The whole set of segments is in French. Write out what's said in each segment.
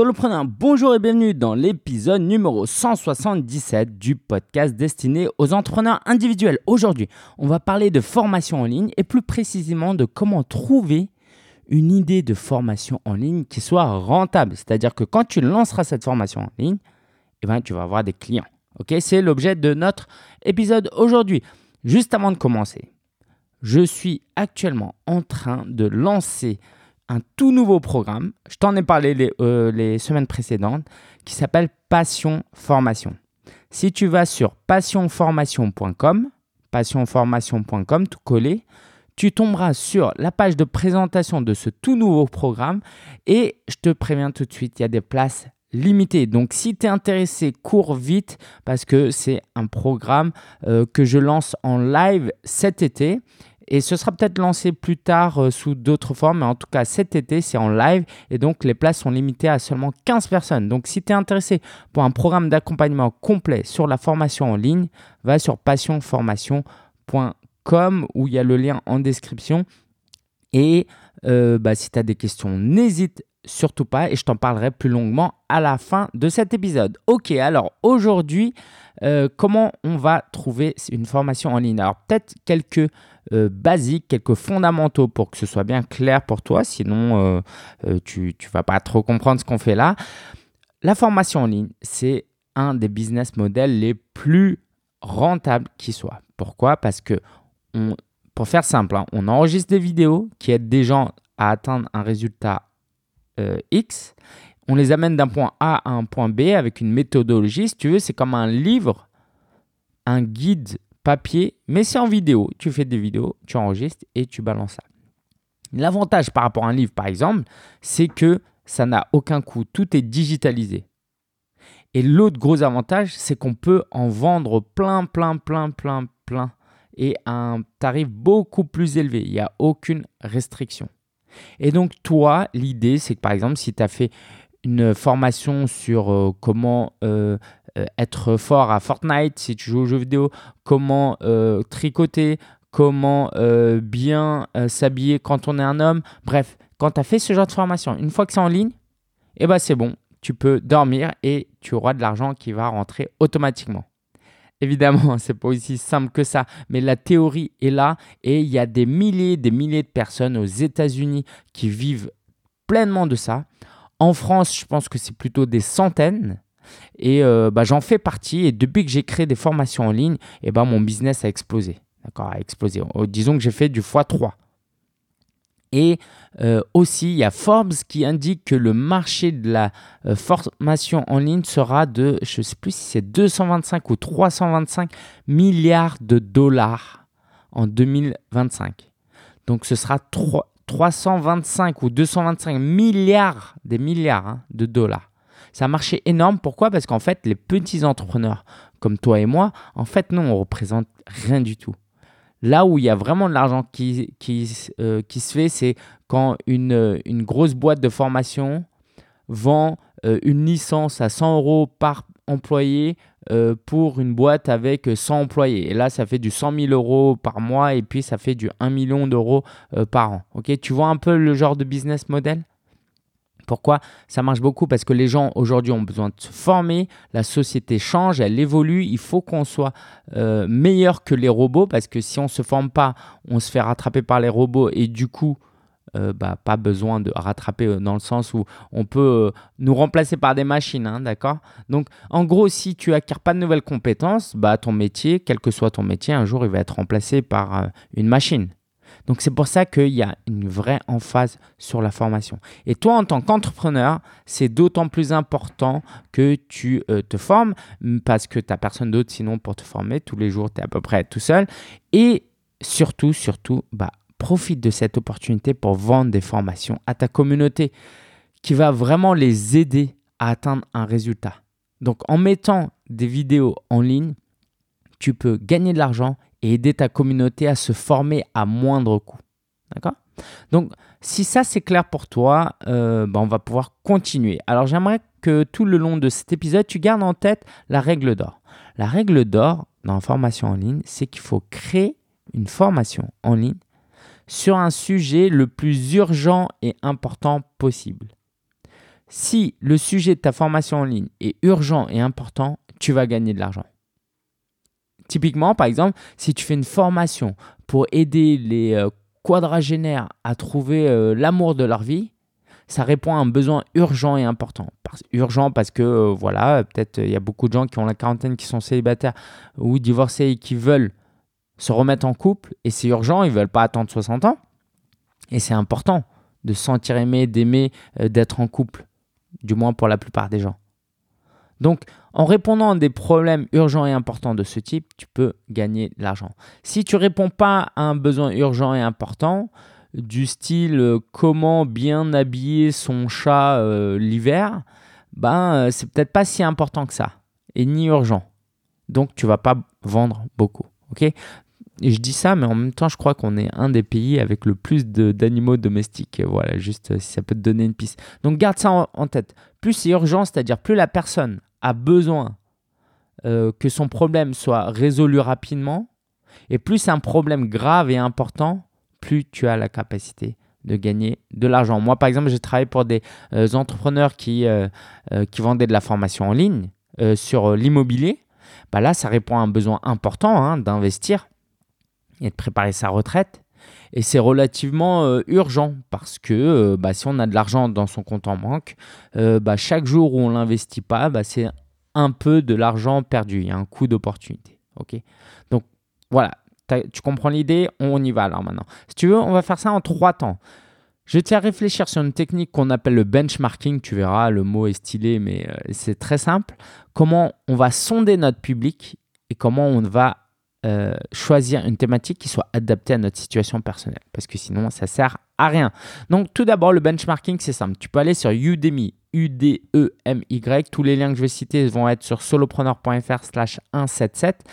Bonjour et bienvenue dans l'épisode numéro 177 du podcast destiné aux entrepreneurs individuels. Aujourd'hui, on va parler de formation en ligne et plus précisément de comment trouver une idée de formation en ligne qui soit rentable. C'est-à-dire que quand tu lanceras cette formation en ligne, eh ben, tu vas avoir des clients. C'est l'objet de notre épisode aujourd'hui. Juste avant de commencer, je suis actuellement en train de lancer un tout nouveau programme. Je t'en ai parlé les, euh, les, semaines précédentes, qui s'appelle Passion Formation. Si tu vas sur passionformation.com, passionformation.com, tout collé, tu tomberas sur la page de présentation de ce tout nouveau programme et je te préviens tout de suite, il y a des places limitées. Donc si tu es intéressé, cours vite parce que c'est un programme euh, que je lance en live cet été et ce sera peut-être lancé plus tard euh, sous d'autres formes, mais en tout cas cet été c'est en live et donc les places sont limitées à seulement 15 personnes. Donc si tu es intéressé pour un programme d'accompagnement complet sur la formation en ligne, va sur passionformation.com où il y a le lien en description. Et euh, bah, si tu as des questions, n'hésite surtout pas et je t'en parlerai plus longuement à la fin de cet épisode. Ok, alors aujourd'hui, euh, comment on va trouver une formation en ligne? Alors peut-être quelques euh, basiques, quelques fondamentaux pour que ce soit bien clair pour toi, sinon euh, tu ne vas pas trop comprendre ce qu'on fait là. La formation en ligne, c'est un des business models les plus rentables qui soit. Pourquoi? Parce que, pour faire simple, hein, on enregistre des vidéos qui aident des gens à atteindre un résultat X on les amène d'un point A à un point B avec une méthodologie. Si tu veux, c'est comme un livre, un guide papier, mais c'est en vidéo. Tu fais des vidéos, tu enregistres et tu balances ça. L'avantage par rapport à un livre, par exemple, c'est que ça n'a aucun coût. Tout est digitalisé. Et l'autre gros avantage, c'est qu'on peut en vendre plein, plein, plein, plein, plein et à un tarif beaucoup plus élevé. Il n'y a aucune restriction. Et donc, toi, l'idée, c'est que par exemple, si tu as fait une formation sur euh, comment euh, être fort à Fortnite si tu joues aux jeux vidéo, comment tricoter, comment bien s'habiller quand on est un homme. Bref, quand tu as fait ce genre de formation, une fois que c'est en ligne, eh ben c'est bon, tu peux dormir et tu auras de l'argent qui va rentrer automatiquement. Évidemment, c'est pas aussi simple que ça, mais la théorie est là et il y a des milliers, des milliers de personnes aux États-Unis qui vivent pleinement de ça. En France, je pense que c'est plutôt des centaines. Et euh, bah, j'en fais partie. Et depuis que j'ai créé des formations en ligne, et eh ben, mon business a explosé. D'accord, a explosé. Oh, disons que j'ai fait du x3. Et euh, aussi, il y a Forbes qui indique que le marché de la euh, formation en ligne sera de, je ne sais plus si c'est 225 ou 325 milliards de dollars en 2025. Donc ce sera 3, 325 ou 225 milliards, des milliards hein, de dollars. Un marché énorme. Pourquoi? Parce qu'en fait, les petits entrepreneurs comme toi et moi, en fait, non, on représente rien du tout. Là où il y a vraiment de l'argent qui, qui, euh, se fait, c'est quand une, une, grosse boîte de formation vend euh, une licence à 100 euros par employé euh, pour une boîte avec 100 employés. Et là, ça fait du 100 000 euros par mois et puis ça fait du 1 million d'euros euh, par an. Tu vois un peu le genre de business model? Pourquoi ça marche beaucoup Parce que les gens aujourd'hui ont besoin de se former, la société change, elle évolue, il faut qu'on soit euh, meilleur que les robots parce que si on ne se forme pas, on se fait rattraper par les robots et du coup, euh, bah, pas besoin de rattraper euh, dans le sens où on peut nous remplacer par des machines, hein, d'accord? Donc, en gros, si tu acquiers pas de nouvelles compétences, bah, ton métier, quel que soit ton métier, un jour, il va être remplacé par une machine. Donc, c'est pour ça qu'il y a une vraie emphase sur la formation. Et toi, en tant qu'entrepreneur, c'est d'autant plus important que tu te formes parce que tu n'as personne d'autre sinon pour te former. Tous les jours, tu es à peu près tout seul. Et surtout, surtout, bah, profite de cette opportunité pour vendre des formations à ta communauté qui va vraiment les aider à atteindre un résultat. Donc en mettant des vidéos en ligne, tu peux gagner de l'argent et aider ta communauté à se former à moindre coût. D'accord? Donc si ça c'est clair pour toi, euh, ben, on va pouvoir continuer. Alors j'aimerais que tout le long de cet épisode, tu gardes en tête la règle d'or. La règle d'or dans la formation en ligne, c'est qu'il faut créer une formation en ligne sur un sujet le plus urgent et important possible. si le sujet de ta formation en ligne est urgent et important, tu vas gagner de l'argent. Typiquement, par exemple, si tu fais une formation pour aider les euh, quadragénaires à trouver euh, l'amour de leur vie, ça répond à un besoin urgent et important. urgent parce que, euh, voilà, peut-être il y a beaucoup de gens qui ont la quarantaine, qui sont célibataires ou divorcés et qui veulent se remettre en couple. Et c'est urgent, ils ne veulent pas attendre 60 ans. Et c'est important de se sentir aimé, d'aimer, d'être en couple, du moins pour la plupart des gens. Donc, en répondant à des problèmes urgents et importants de ce type, tu peux gagner de l'argent. Si tu réponds pas à un besoin urgent et important, du style euh, comment bien habiller son chat euh, l'hiver, ben euh, c'est peut-être pas si important que ça et ni urgent. Donc tu vas pas vendre beaucoup, ok? Et je dis ça, mais en même temps, je crois qu'on est un des pays avec le plus d'animaux domestiques. Voilà, juste si ça peut te donner une piste. Donc garde ça en tête. Plus c'est urgent, c'est-à-dire plus la personne a besoin euh, que son problème soit résolu rapidement, et plus c'est un problème grave et important, plus tu as la capacité de gagner de l'argent. Moi, par exemple, j'ai travaillé pour des euh, entrepreneurs qui, euh, qui vendaient de la formation en ligne sur l'immobilier. Bah là, ça répond à un besoin important hein, d'investir et de préparer sa retraite. Et c'est relativement urgent parce que bah, si on a de l'argent dans son compte en banque, bah, chaque jour où on l'investit pas, bah, c'est un peu de l'argent perdu. Il y a un coût d'opportunité. Donc voilà, tu comprends l'idée? On y va alors maintenant. Si tu veux, on va faire ça en trois temps. Je tiens à réfléchir sur une technique qu'on appelle le benchmarking. Tu verras, le mot est stylé, mais c'est très simple. Comment on va sonder notre public et comment on va euh, choisir une thématique qui soit adaptée à notre situation personnelle, parce que sinon ça sert à rien. Donc tout d'abord le benchmarking c'est simple, tu peux aller sur Udemy, U-D-E-M-Y, tous les liens que je vais citer vont être sur solopreneur.fr slash 177.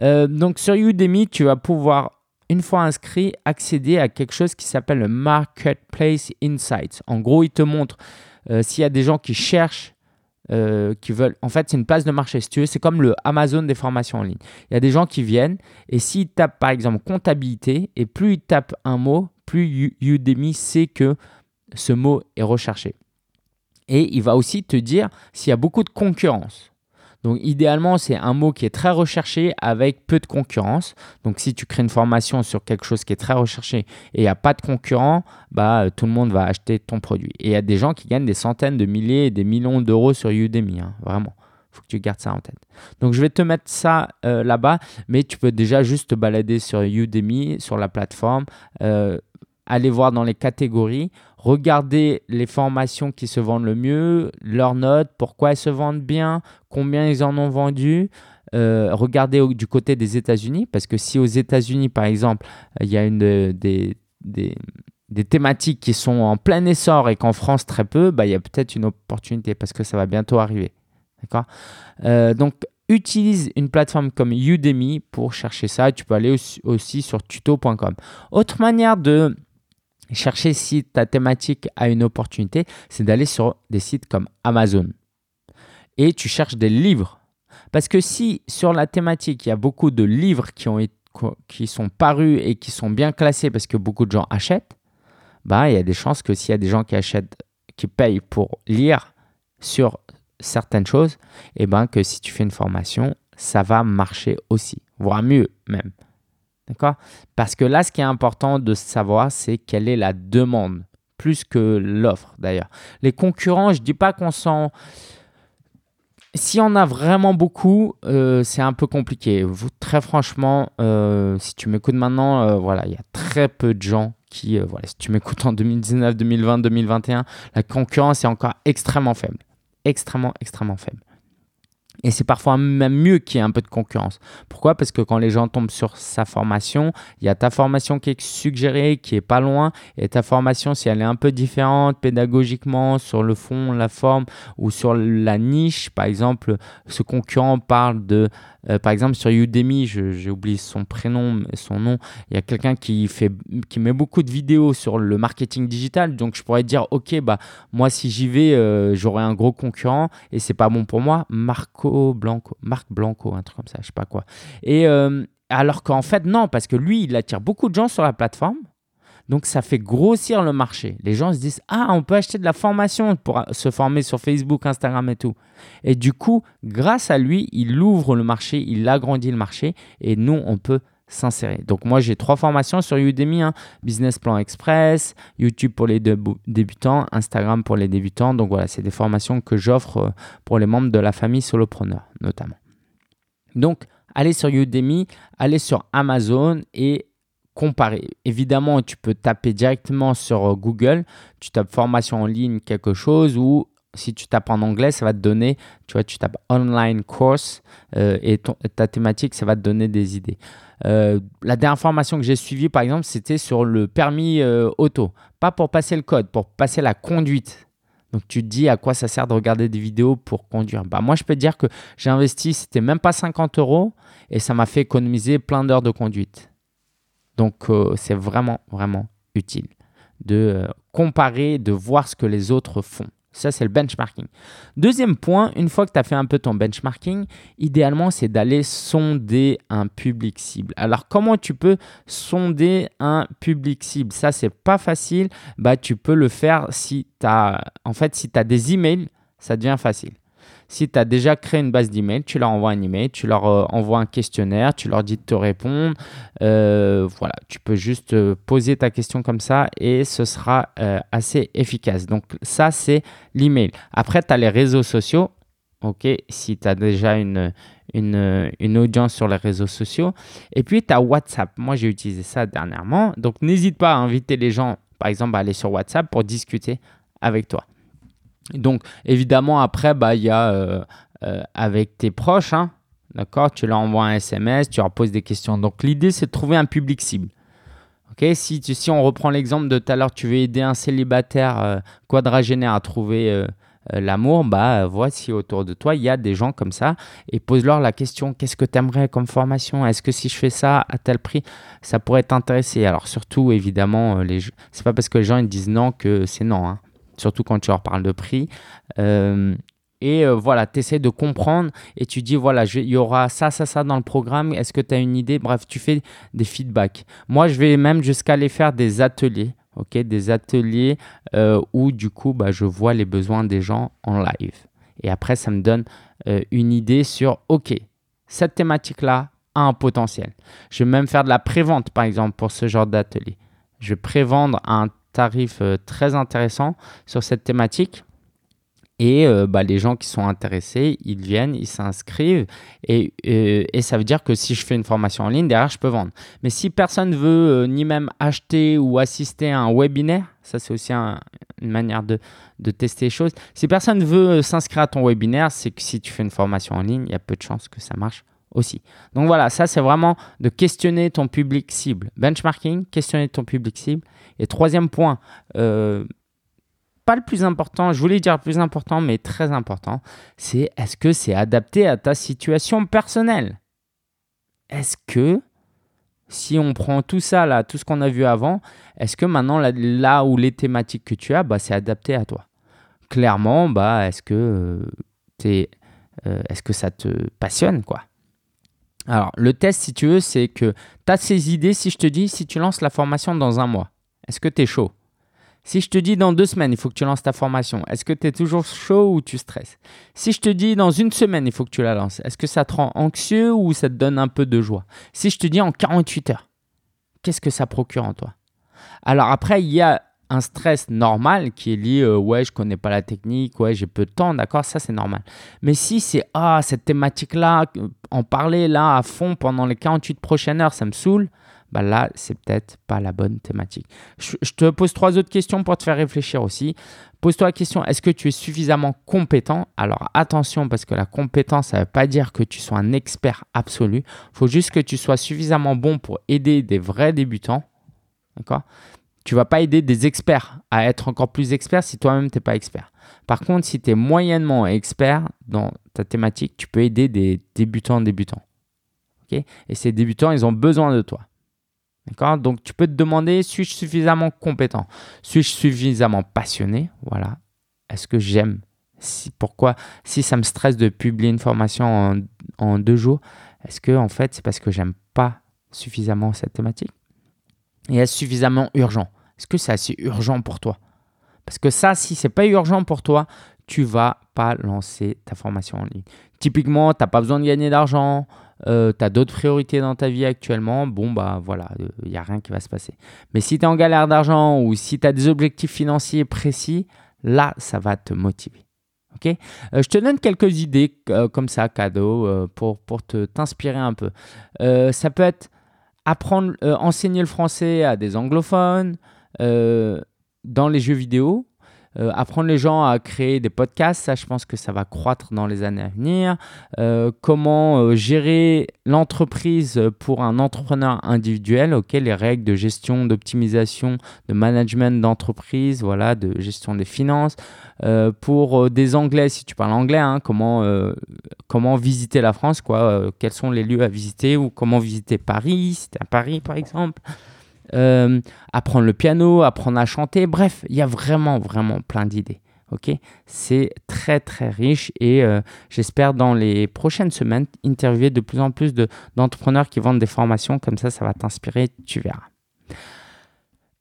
Euh, donc sur Udemy tu vas pouvoir une fois inscrit, accéder à quelque chose qui s'appelle le Marketplace Insights. En gros, il te montre euh, s'il y a des gens qui cherchent euh, qui veulent. En fait, c'est une place de marché. Si tu veux, c'est comme le Amazon des formations en ligne. Il y a des gens qui viennent et s'ils tapent par exemple comptabilité et plus ils tapent un mot, plus Udemy sait que ce mot est recherché. Et il va aussi te dire s'il y a beaucoup de concurrence. Donc idéalement, c'est un mot qui est très recherché avec peu de concurrence. Donc si tu crées une formation sur quelque chose qui est très recherché et il n'y a pas de concurrent, bah, euh, tout le monde va acheter ton produit. Et il y a des gens qui gagnent des centaines de milliers et des millions d'euros sur Udemy, hein, vraiment. Il faut que tu gardes ça en tête. Donc je vais te mettre ça euh, là-bas, mais tu peux déjà juste te balader sur Udemy, sur la plateforme. Euh, aller voir dans les catégories, regarder les formations qui se vendent le mieux, leurs notes, pourquoi elles se vendent bien, combien ils en ont vendu. Euh, regardez du côté des États-Unis, parce que si aux États-Unis, par exemple, il y a une des, des, des, thématiques qui sont en plein essor et qu'en France très peu, bah, il y a peut-être une opportunité parce que ça va bientôt arriver. D'accord? Euh, Donc, utilise une plateforme comme Udemy pour chercher ça. Tu peux aller aussi, aussi sur tuto.com. Autre manière de chercher si ta thématique a une opportunité, c'est d'aller sur des sites comme Amazon. Et tu cherches des livres. Parce que si sur la thématique, il y a beaucoup de livres qui, ont, qui sont parus et qui sont bien classés parce que beaucoup de gens achètent, bah, il y a des chances que s'il y a des gens qui achètent, qui payent pour lire sur certaines choses, et eh ben que si tu fais une formation, ça va marcher aussi, voire mieux même. D'accord? Parce que là, ce qui est important de savoir, c'est quelle est la demande, plus que l'offre d'ailleurs. Les concurrents, je ne dis pas qu'on s'en... Si on a vraiment beaucoup, euh, c'est un peu compliqué. Très franchement, euh, si tu m'écoutes maintenant, euh, voilà, il y a très peu de gens qui, voilà, si tu m'écoutes en 2019, 2020, 2021, la concurrence est encore extrêmement faible, extrêmement, extrêmement faible. Et c'est parfois même mieux qu'il y ait un peu de concurrence. Pourquoi? Parce que quand les gens tombent sur sa formation, il y a ta formation qui est suggérée, qui est pas loin, et ta formation, si elle est un peu différente pédagogiquement, sur le fond, la forme, ou sur la niche, par exemple, ce concurrent parle de euh, par exemple, sur Udemy, j'ai oublié son prénom, son nom. Il y a quelqu'un qui, fait, qui met beaucoup de vidéos sur le marketing digital. Donc, je pourrais dire, OK, bah, moi, si j'y vais, euh, j'aurai un gros concurrent et c'est pas bon pour moi. Marco Blanco, Marc Blanco, un truc comme ça, je sais pas quoi. Et euh, alors qu'en fait, non, parce que lui, il attire beaucoup de gens sur la plateforme. Donc ça fait grossir le marché. Les gens se disent ah on peut acheter de la formation pour se former sur Facebook, Instagram et tout. Et du coup grâce à lui il ouvre le marché, il agrandit le marché et nous on peut s'insérer. Donc moi j'ai trois formations sur Udemy, hein. Business Plan Express, YouTube pour les débutants, Instagram pour les débutants. Donc voilà, c'est des formations que j'offre euh, pour les membres de la famille solopreneur notamment. Donc allez sur Udemy, allez sur Amazon et comparer. Évidemment, tu peux taper directement sur euh, Google, tu tapes formation en ligne quelque chose ou si tu tapes en anglais, ça va te donner, tu vois, tu tapes online course euh, et ta thématique, ça va te donner des idées. Euh, la dernière formation que j'ai suivie, par exemple, c'était sur le permis auto. Pas pour passer le code, pour passer la conduite. Donc tu te dis à quoi ça sert de regarder des vidéos pour conduire. Bah, moi, je peux te dire que j'ai investi, c'était même pas 50 euros et ça m'a fait économiser plein d'heures de conduite. Donc c'est vraiment, vraiment utile de comparer, de voir ce que les autres font. Ça, c'est le benchmarking. Deuxième point, une fois que tu as fait un peu ton benchmarking, idéalement, c'est d'aller sonder un public cible. Alors, comment tu peux sonder un public cible? Ça, c'est pas facile. Bah, tu peux le faire si tu as, en fait, si as des emails, ça devient facile. Si tu as déjà créé une base d'email, tu leur envoies un email, tu leur euh, envoies un questionnaire, tu leur dis de te répondre. Euh, voilà, tu peux juste euh, poser ta question comme ça et ce sera assez efficace. Donc ça, c'est l'email. Après, tu as les réseaux sociaux. OK, si tu as déjà une, une, une, audience sur les réseaux sociaux. Et puis, tu as WhatsApp. Moi, j'ai utilisé ça dernièrement. Donc, n'hésite pas à inviter les gens, par exemple, à aller sur WhatsApp pour discuter avec toi. Donc, évidemment, après, bah, il y a euh, euh, avec tes proches, hein, d'accord Tu leur envoies un SMS, tu leur poses des questions. Donc, l'idée, c'est de trouver un public cible. Ok? Si, si on reprend l'exemple de tout à l'heure, tu veux aider un célibataire euh, quadragénaire à trouver l'amour, bah voici autour de toi, il y a des gens comme ça et pose-leur la question qu'est-ce que tu aimerais comme formation? Est-ce que si je fais ça à tel prix, ça pourrait t'intéresser? Alors surtout évidemment, les c'est pas parce que les gens ils disent non que c'est non. Hein surtout quand tu leur parles de prix. Euh, et euh, voilà, tu essaies de comprendre et tu dis, voilà, il y aura ça, ça, ça dans le programme. Est-ce que tu as une idée? Bref, tu fais des feedbacks. Moi, je vais même jusqu'à aller faire des ateliers. ok? Des ateliers euh, où du coup, bah, je vois les besoins des gens en live. Et après, ça me donne une idée sur, OK, cette thématique-là a un potentiel. Je vais même faire de la prévente, par exemple, pour ce genre d'atelier. Je vais prévendre un tarif euh, très intéressant sur cette thématique. Et euh, bah, les gens qui sont intéressés, ils viennent, ils s'inscrivent. Et, euh, et, ça veut dire que si je fais une formation en ligne, derrière, je peux vendre. Mais si personne veut ni même acheter ou assister à un webinaire, ça c'est aussi une manière de, de, tester les choses. Si personne veut s'inscrire à ton webinaire, c'est que si tu fais une formation en ligne, il y a peu de chances que ça marche Donc voilà, ça c'est vraiment de questionner ton public cible. Benchmarking, questionner ton public cible. Et troisième point, euh, pas le plus important, je voulais dire le plus important, mais très important, c'est est-ce que c'est adapté à ta situation personnelle? Est-ce que si on prend tout ça, là, tout ce qu'on a vu avant, est-ce que maintenant, là, où les thématiques que tu as, bah, c'est adapté à toi? Clairement, bah, est-ce que, euh, est-ce que ça te passionne quoi? Alors, le test, si tu veux, c'est que tu as ces idées. Si je te dis, si tu lances la formation dans un mois, est-ce que tu es chaud? Si je te dis dans deux semaines, il faut que tu lances ta formation, est-ce que tu es toujours chaud ou tu stresses? Si je te dis dans une semaine, il faut que tu la lances, est-ce que ça te rend anxieux ou ça te donne un peu de joie? Si je te dis en 48 heures, qu'est-ce que ça procure en toi? Alors après, il y a un stress normal qui est lié euh, ouais je connais pas la technique ouais j'ai peu de temps d'accord ça c'est normal. Mais si c'est ah cette thématique là en parler là à fond pendant les 48 prochaines heures ça me saoule bah là c'est peut-être pas la bonne thématique. Je, te pose trois autres questions pour te faire réfléchir aussi. Pose-toi la question est-ce que tu es suffisamment compétent? Alors attention parce que la compétence ça veut pas dire que tu sois un expert absolu. Faut juste que tu sois suffisamment bon pour aider des vrais débutants d'accord? Tu vas pas aider des experts à être encore plus experts si toi-même tu n'es pas expert. Par contre, si tu es moyennement expert dans ta thématique, tu peux aider des débutants débutants. et ces débutants, ils ont besoin de toi. D'accord? Donc, tu peux te demander, suis-je suffisamment compétent? Suis-je suffisamment passionné? Voilà. Est-ce que j'aime? Pourquoi? Si ça me stresse de publier une formation en, en deux jours, est-ce que en fait c'est parce que j'aime pas suffisamment cette thématique? Et est-ce suffisamment urgent? Est-ce que c'est assez urgent pour toi? Parce que ça, si c'est pas urgent pour toi, tu vas pas lancer ta formation en ligne. Typiquement, tu n'as pas besoin de gagner d'argent, euh, tu as d'autres priorités dans ta vie actuellement, bon, bah voilà, il n'y a rien qui va se passer. Mais si tu es en galère d'argent ou si tu as des objectifs financiers précis, là, ça va te motiver. euh, je te donne quelques idées euh, comme ça, cadeau, pour, pour te, t'inspirer un peu. ça peut être apprendre, enseigner le français à des anglophones dans les jeux vidéo. Euh, apprendre les gens à créer des podcasts, ça je pense que ça va croître dans les années à venir. Euh, comment euh, gérer l'entreprise pour un entrepreneur individuel, ok, les règles de gestion, d'optimisation, de management d'entreprise, voilà, de gestion des finances. pour des Anglais, si tu parles anglais, hein, comment, comment visiter la France, quels sont les lieux à visiter ou comment visiter Paris, si à Paris par exemple. Euh, apprendre le piano, apprendre à chanter. Bref, il y a vraiment, vraiment plein d'idées. Ok, c'est très très riche et euh, j'espère dans les prochaines semaines interviewer de plus en plus d'entrepreneurs qui vendent des formations comme ça, ça va t'inspirer, tu verras.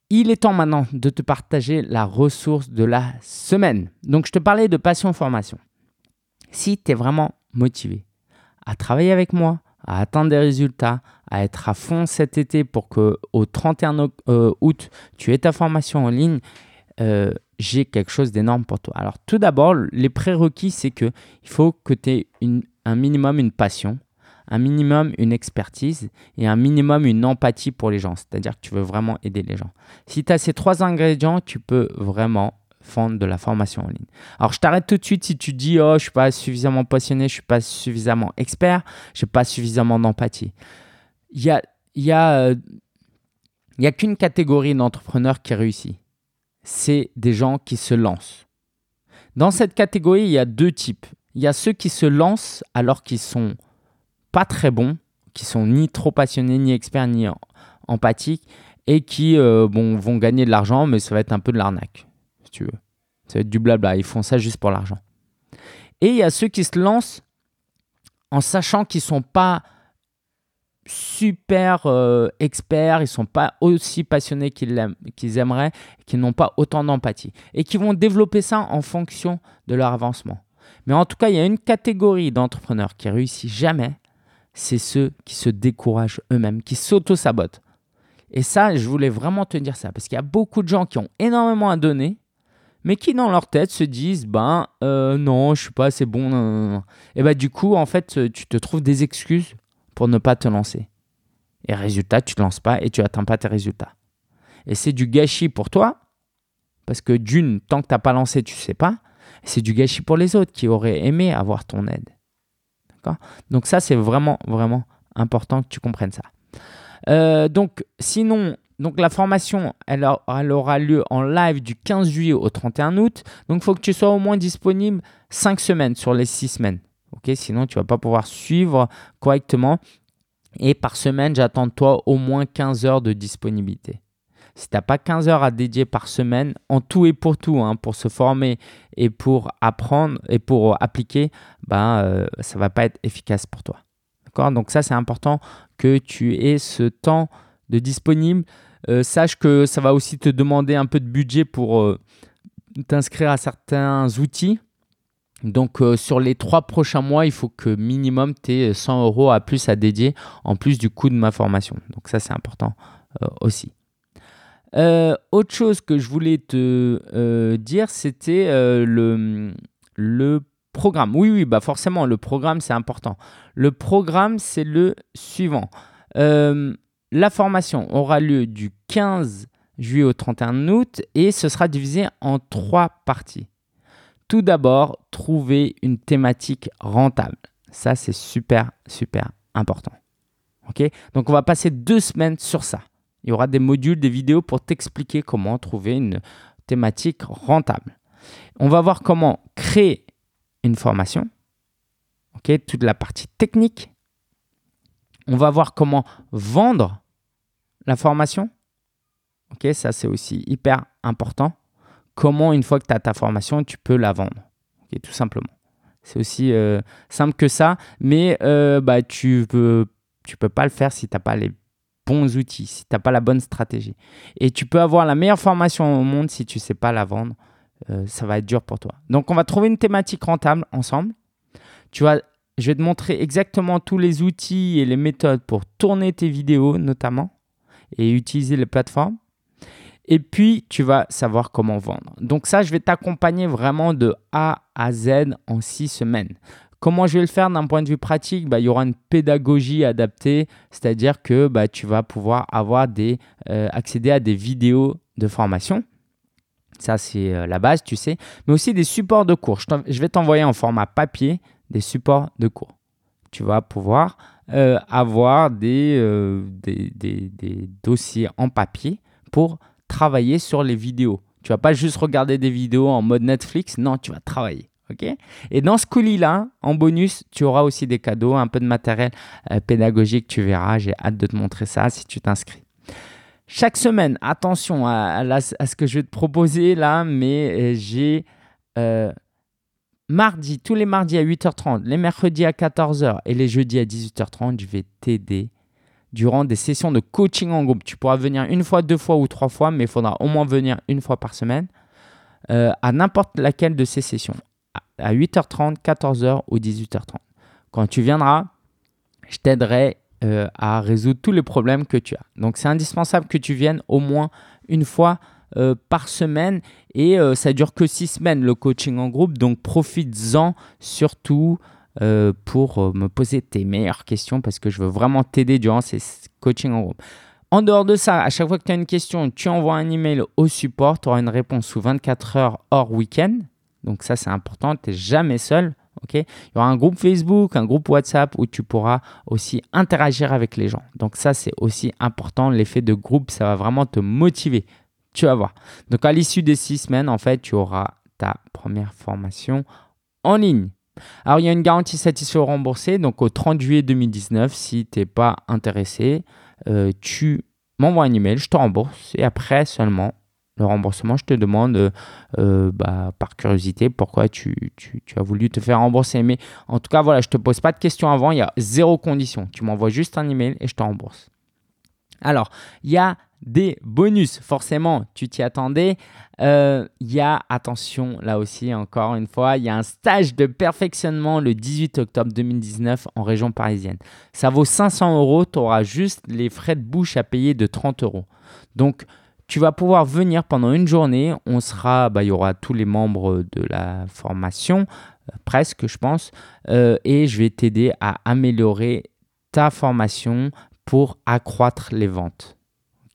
Il est temps maintenant de te partager la ressource de la semaine. Donc je te parlais de passion formation. Si tu es vraiment motivé à travailler avec moi, à atteindre des résultats, à être à fond cet été pour que au 31 euh, août, tu aies ta formation en ligne, euh, j'ai quelque chose d'énorme pour toi. Alors tout d'abord, les prérequis, c'est que il faut que tu aies un minimum une passion, un minimum une expertise et un minimum une empathie pour les gens. C'est-à-dire que tu veux vraiment aider les gens. Si tu as ces trois ingrédients, tu peux vraiment de la formation en ligne. Alors, je t'arrête tout de suite si tu dis Oh, je suis pas suffisamment passionné, je suis pas suffisamment expert, je n'ai pas suffisamment d'empathie. Il y a, y a, euh, y a qu'une catégorie d'entrepreneurs qui réussit c'est des gens qui se lancent. Dans cette catégorie, il y a deux types. Il y a ceux qui se lancent alors qu'ils sont pas très bons, qui sont ni trop passionnés, ni experts, ni empathiques, et qui euh, bon, vont gagner de l'argent, mais ça va être un peu de l'arnaque veux. Ça va être du blabla. Ils font ça juste pour l'argent. Et il y a ceux qui se lancent en sachant qu'ils ne sont pas super euh, experts, ils ne sont pas aussi passionnés qu'ils, qu'ils aimeraient, qu'ils n'ont pas autant d'empathie. Et qui vont développer ça en fonction de leur avancement. Mais en tout cas, il y a une catégorie d'entrepreneurs qui réussit jamais, c'est ceux qui se découragent eux-mêmes, qui s'auto-sabotent. Et ça, je voulais vraiment te dire ça, parce qu'il y a beaucoup de gens qui ont énormément à donner, mais qui dans leur tête se disent ben euh, non, je suis pas assez bon. Et bah du coup, en fait, tu te trouves des excuses pour ne pas te lancer. Et résultat, tu te lances pas et tu atteins pas tes résultats. Et c'est du gâchis pour toi, parce que d'une, tant que tu n'as pas lancé, tu sais pas. C'est du gâchis pour les autres qui auraient aimé avoir ton aide. D'accord? Donc ça, c'est vraiment, vraiment important que tu comprennes ça. Euh, donc sinon, donc la formation, elle, aura lieu en live du 15 juillet au 31 août. Donc il faut que tu sois au moins disponible 5 semaines sur les 6 semaines. ok? Sinon, tu ne vas pas pouvoir suivre correctement. Et par semaine, j'attends de toi au moins 15 heures de disponibilité. Si tu n'as pas 15 heures à dédier par semaine, en tout et pour tout, hein, pour se former et pour apprendre et pour appliquer, ben, euh, ça ne va pas être efficace pour toi. Donc ça, c'est important que tu aies ce temps de disponible. Euh, sache que ça va aussi te demander un peu de budget pour euh, t'inscrire à certains outils. Donc euh, sur les trois prochains mois, il faut que minimum tu aies 100 euros à plus à dédier en plus du coût de ma formation. Donc ça c'est important aussi. autre chose que je voulais te dire, c'était le, le programme. Oui, oui, bah forcément, le programme c'est important. Le programme c'est le suivant. La formation aura lieu du 15 juillet au 31 août et ce sera divisé en trois parties. Tout d'abord, trouver une thématique rentable. Ça, c'est super, super important. Ok? Donc, on va passer deux semaines sur ça. Il y aura des modules, des vidéos pour t'expliquer comment trouver une thématique rentable. On va voir comment créer une formation. Ok? Toute la partie technique on va voir comment vendre la formation. Ça c'est aussi hyper important. Comment une fois que tu as ta formation, tu peux la vendre. Tout simplement. C'est aussi euh, simple que ça, mais euh, bah, tu ne peux, peux pas le faire si tu n'as pas les bons outils, si tu n'as pas la bonne stratégie. Et tu peux avoir la meilleure formation au monde si tu ne sais pas la vendre. Euh, ça va être dur pour toi. Donc, on va trouver une thématique rentable ensemble. Tu vas, je vais te montrer exactement tous les outils et les méthodes pour tourner tes vidéos, notamment, et utiliser les plateformes. Et puis, tu vas savoir comment vendre. Donc ça, je vais t'accompagner vraiment de A à Z en six semaines. Comment je vais le faire d'un point de vue pratique? Bah, Il y aura une pédagogie adaptée, c'est-à-dire que bah, tu vas pouvoir avoir euh, accéder à des vidéos de formation. Ça, c'est euh, la base, tu sais. Mais aussi des supports de cours. Je, vais t'envoyer en format papier des supports de cours. Tu vas pouvoir euh, avoir des, des, des, dossiers en papier pour travailler sur les vidéos. Tu vas pas juste regarder des vidéos en mode Netflix, non, tu vas travailler. ok? Et dans ce colis-là, en bonus, tu auras aussi des cadeaux, un peu de matériel euh, pédagogique, tu verras. J'ai hâte de te montrer ça si tu t'inscris. Chaque semaine, attention à, ce que je vais te proposer là, mais euh, j'ai euh, mardi, tous les mardis à 8h30, les mercredis à 14h et les jeudis à 18h30, je vais t'aider durant des sessions de coaching en groupe. Tu pourras venir une fois, deux fois ou trois fois, mais il faudra au moins venir une fois par semaine euh, à n'importe laquelle de ces sessions, à 8h30, 14h ou 18h30. Quand tu viendras, je t'aiderai euh, à résoudre tous les problèmes que tu as. Donc c'est indispensable que tu viennes au moins une fois euh, par semaine et ça dure que six semaines le coaching en groupe, donc profites-en surtout. Euh, pour euh, me poser tes meilleures questions parce que je veux vraiment t'aider durant ces coachings en groupe. En dehors de ça, à chaque fois que tu as une question, tu envoies un email au support, tu auras une réponse sous 24 heures hors week-end. Donc ça, c'est important, tu n'es jamais seul. ok? Il y aura un groupe Facebook, un groupe WhatsApp où tu pourras aussi interagir avec les gens. Donc ça, c'est aussi important. L'effet de groupe, ça va vraiment te motiver. Tu vas voir. Donc à l'issue des six semaines, en fait, tu auras ta première formation en ligne. Alors, il y a une garantie satisfait ou remboursée. Donc, au 30 juillet 2019, si tu n'es pas intéressé, euh, tu m'envoies un email, je te rembourse. Et après seulement, le remboursement, je te demande euh, bah, par curiosité pourquoi tu, tu, as voulu te faire rembourser. Mais en tout cas, voilà, je ne te pose pas de questions avant, il y a zéro condition. Tu m'envoies juste un email et je te rembourse. Alors, il y a des bonus. Forcément, tu t'y attendais. Euh, il y a, attention, là aussi, encore une fois, il y a un stage de perfectionnement le 18 octobre 2019 en région parisienne. Ça vaut 500 euros. Tu auras juste les frais de bouche à payer de 30 euros. Donc, tu vas pouvoir venir pendant une journée. On sera, bah, il y aura tous les membres de la formation, euh, presque, je pense. Euh, et je vais t'aider à améliorer ta formation pour accroître les ventes.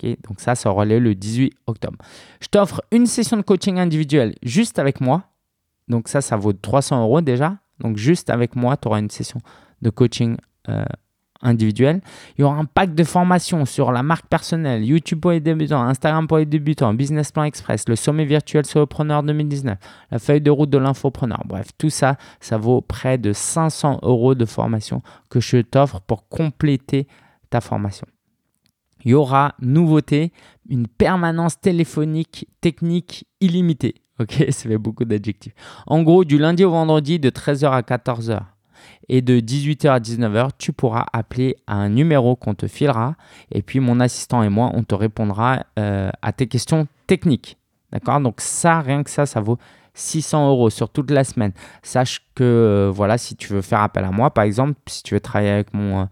Donc ça, ça aura lieu le 18 octobre. Je t'offre une session de coaching individuel juste avec moi. Donc ça, ça vaut 300 euros déjà. Donc juste avec moi, tu auras une session de coaching euh, individuel. Il y aura un pack de formation sur la marque personnelle, YouTube pour les débutants, Instagram pour les débutants, Business Plan Express, le sommet virtuel solopreneur 2019, la feuille de route de l'infopreneur. Bref, tout ça, ça vaut près de 500 euros de formation que je t'offre pour compléter ta formation il y aura nouveauté, une permanence téléphonique technique illimitée. Ok, ça fait beaucoup d'adjectifs. En gros, du lundi au vendredi de 13h à 14h et de 18h à 19h, tu pourras appeler à un numéro qu'on te filera et puis mon assistant et moi, on te répondra euh, à tes questions techniques. D'accord? Donc ça, rien que ça, ça vaut 600 euros sur toute la semaine. Sache que euh, voilà, si tu veux faire appel à moi, par exemple, si tu veux travailler avec mon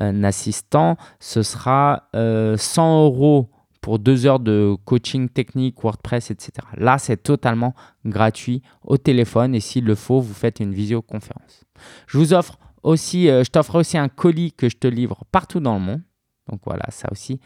euh, assistant, ce sera 100 euh, euros pour deux heures de coaching technique, WordPress, etc. Là, c'est totalement gratuit au téléphone et s'il le faut, vous faites une visioconférence. Je vous offre aussi, je t'offre aussi un colis que je te livre partout dans le monde. Donc voilà, ça aussi,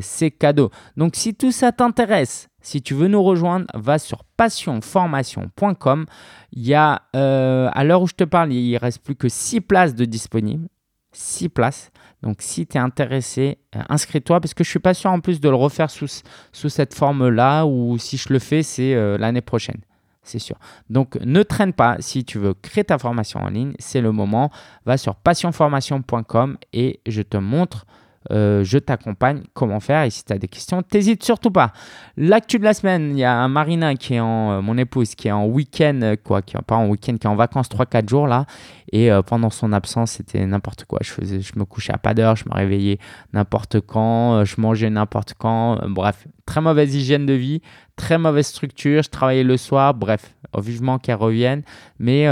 c'est cadeau. Donc si tout ça t'intéresse, si tu veux nous rejoindre, va sur passionformation.com. Il y a, euh, à l'heure où je te parle, il reste plus que 6 places de disponibles. 6 places. Donc si tu es intéressé, euh, inscris-toi parce que je ne suis pas sûr en plus de le refaire sous, sous cette forme-là ou si je le fais, c'est euh, l'année prochaine. C'est sûr. Donc ne traîne pas si tu veux créer ta formation en ligne, c'est le moment. Va sur passionformation.com et je te montre euh, je t'accompagne comment faire? Et si tu as des questions, t'hésites surtout pas. L'actu de la semaine, il y a Marina qui est en, euh, mon épouse, qui est en week-end, euh, quoi, qui est pas en week-end, qui est en vacances 3-4 jours là. Et pendant son absence, c'était n'importe quoi. Je, faisais, je me couchais à pas d'heure, je me réveillais n'importe quand, je mangeais n'importe quand. bref, très mauvaise hygiène de vie, très mauvaise structure. Je travaillais le soir. Bref, vivement qu'elle revienne. Mais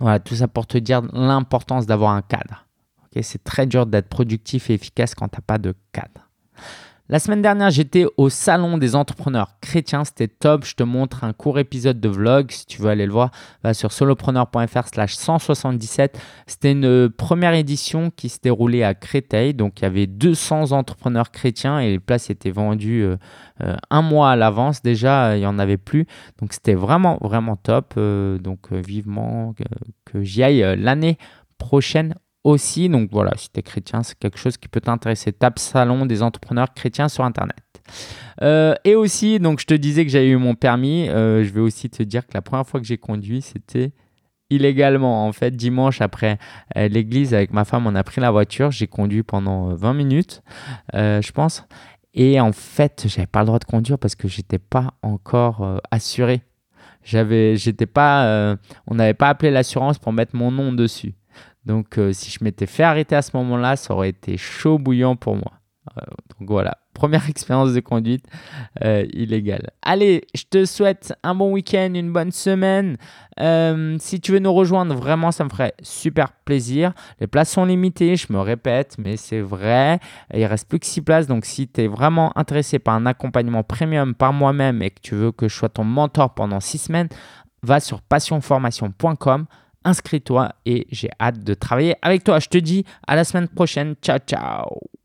voilà, tout ça pour te dire l'importance d'avoir un cadre c'est très dur d'être productif et efficace quand tu n'as pas de cadre. La semaine dernière, j'étais au salon des entrepreneurs chrétiens. C'était top. Je te montre un court épisode de vlog. Si tu veux aller le voir, va sur solopreneur.fr slash 177. C'était une première édition qui se déroulait à Créteil. Donc, il y avait 200 entrepreneurs chrétiens et les places étaient vendues euh, euh, un mois à l'avance. Déjà, il n'y en avait plus. Donc, c'était vraiment, vraiment top. Euh, donc, vivement que j'y aille l'année prochaine aussi. Donc voilà, si tu es chrétien, c'est quelque chose qui peut t'intéresser. Tape Salon des entrepreneurs chrétiens sur Internet. Euh, et aussi, donc je te disais que j'avais eu mon permis. Euh, je vais aussi te dire que la première fois que j'ai conduit, c'était illégalement. En fait, dimanche après euh, l'église, avec ma femme, on a pris la voiture. J'ai conduit pendant 20 minutes, je pense. Et en fait, j'avais pas le droit de conduire parce que j'étais pas encore assuré. J'avais, j'étais pas, on n'avait pas appelé l'assurance pour mettre mon nom dessus. Donc, euh, si je m'étais fait arrêter à ce moment-là, ça aurait été chaud bouillant pour moi. Euh, donc voilà, première expérience de conduite euh, illégale. Allez, je te souhaite un bon week-end, une bonne semaine. si tu veux nous rejoindre, vraiment, ça me ferait super plaisir. Les places sont limitées, je me répète, mais c'est vrai. Il reste plus que 6 places. Donc, si tu es vraiment intéressé par un accompagnement premium par moi-même et que tu veux que je sois ton mentor pendant 6 semaines, va sur passionformation.com inscris-toi et j'ai hâte de travailler avec toi. Je te dis à la semaine prochaine. Ciao, ciao.